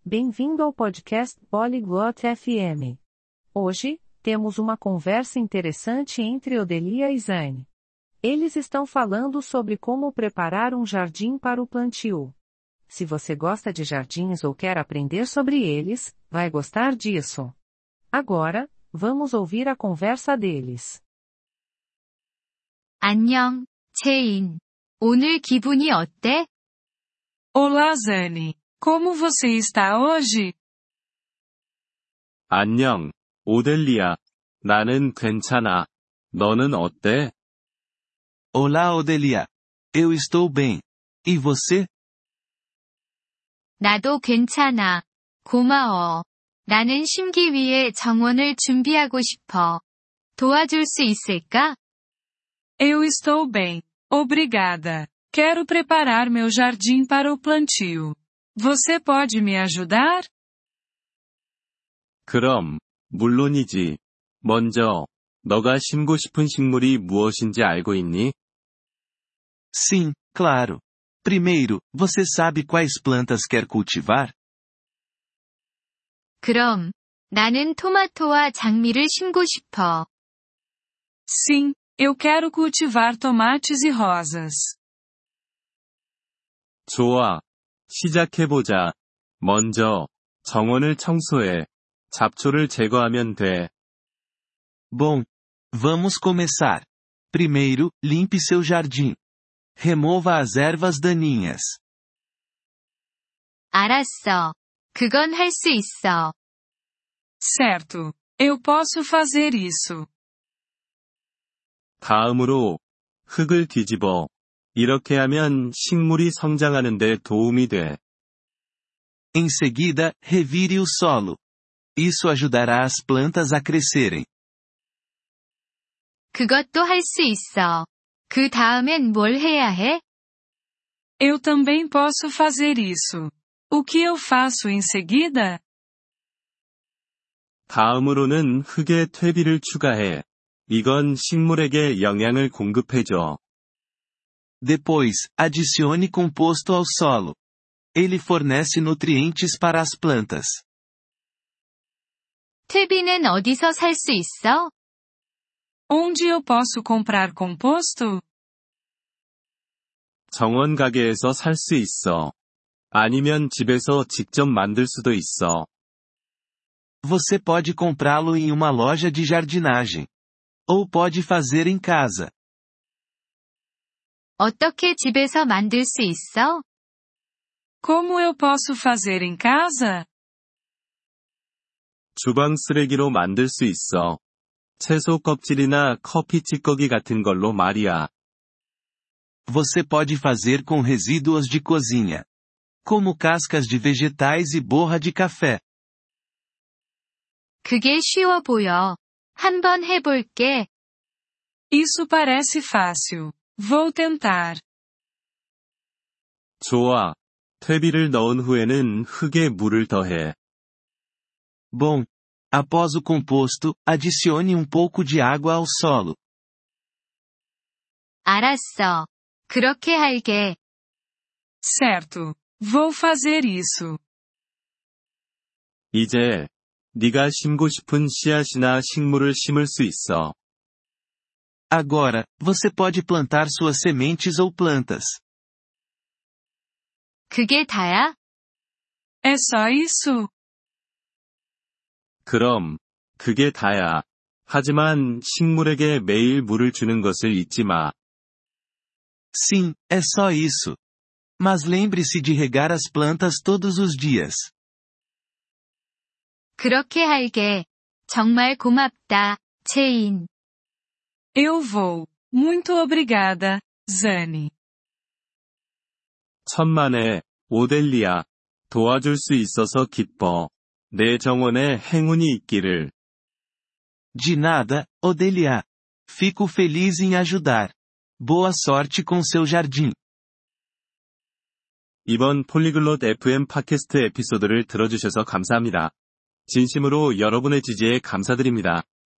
Bem-vindo ao podcast Polyglot FM. Hoje, temos uma conversa interessante entre Odelia e Zane. Eles estão falando sobre como preparar um jardim para o plantio. Se você gosta de jardins ou quer aprender sobre eles, vai gostar disso. Agora, vamos ouvir a conversa deles. 안녕, 체인. 오늘 기분이 어때? Olá, Zane. Como você está hoje? 안녕, 오델리아. 나는 괜찮아. 너는 어때? Olá, Odelia. Eu estou bem. E você? 나도 괜찮아. 고마워. 나는 심기 위해 정원을 준비하고 싶어. 도와줄 수 있을까? Eu estou bem. Obrigada. Quero preparar meu jardim para o plantio. Você pode me ajudar? 그럼, 물론이지. 먼저, 너가 심고 싶은 식물이 무엇인지 알고 있니? Sim, claro. Primeiro, você sabe quais plantas quer cultivar? 그럼, 나는 토마토와 장미를 심고 싶어. Sim, eu quero cultivar tomates e rosas. 좋아. 시작해보자. 먼저, 정원을 청소해. 잡초를 제거하면 돼. Bom, vamos começar. Primeiro, limpe seu jardim. Remova as ervas daninhas. 알았어. 그건 할 수 있어. Certo. Eu posso fazer isso. 다음으로, 흙을 뒤집어. 이렇게 하면 식물이 성장하는 데 도움이 돼. Em seguida, revire o solo. Isso ajudará as plantas a crescerem. 그것도 할 수 있어. 그 다음엔 뭘 해야 해? Eu também posso fazer isso. O que eu faço em seguida? 다음으로는 흙에 퇴비를 추가해. 이건 식물에게 영양을 공급해줘. Depois, adicione composto ao solo. Ele fornece nutrientes para as plantas. 퇴비는 어디서 살 수 있어? Onde eu posso comprar composto? 정원 가게에서 살 수 있어. 아니면 집에서 직접 만들 수도 있어. Você pode comprá-lo em uma loja de jardinagem. Ou pode fazer em casa. 어떻게 집에서 만들 수 있어? Como eu posso fazer em casa? 주방 쓰레기로 만들 수 있어. 채소 껍질이나 커피 찌꺼기 같은 걸로 말이야. Você pode fazer com resíduos de cozinha. Como cascas de vegetais e borra de café. 그게 쉬워 보여. 한번 해볼게. Isso parece fácil. Vou tentar. 좋아. 퇴비를 넣은 후에는 흙에 물을 더해. Bom. Após o composto, adicione um pouco de água ao solo. 알았어. 그렇게 할게. Certo. Vou fazer isso. 이제, 네가 심고 싶은 씨앗이나 식물을 심을 수 있어. Agora, você pode plantar suas sementes ou plantas. 그게 다야? É só isso? 그럼, 그게 다야. 하지만 식물에게 매일 물을 주는 것을 잊지 마. Sim, é só isso. Mas lembre-se de regar as plantas todos os dias. 그렇게 할게. 정말 고맙다, 체인. Eu vou. Muito obrigada, Zane. 천만에, 오델리아. 도와줄 수 있어서 기뻐. 내 정원에 행운이 있기를. De nada, Odelia. Fico feliz em ajudar. Boa sorte com seu jardim. 이번 Polyglot FM 팟캐스트 에피소드를 들어주셔서 감사합니다. 진심으로 여러분의 지지에 감사드립니다.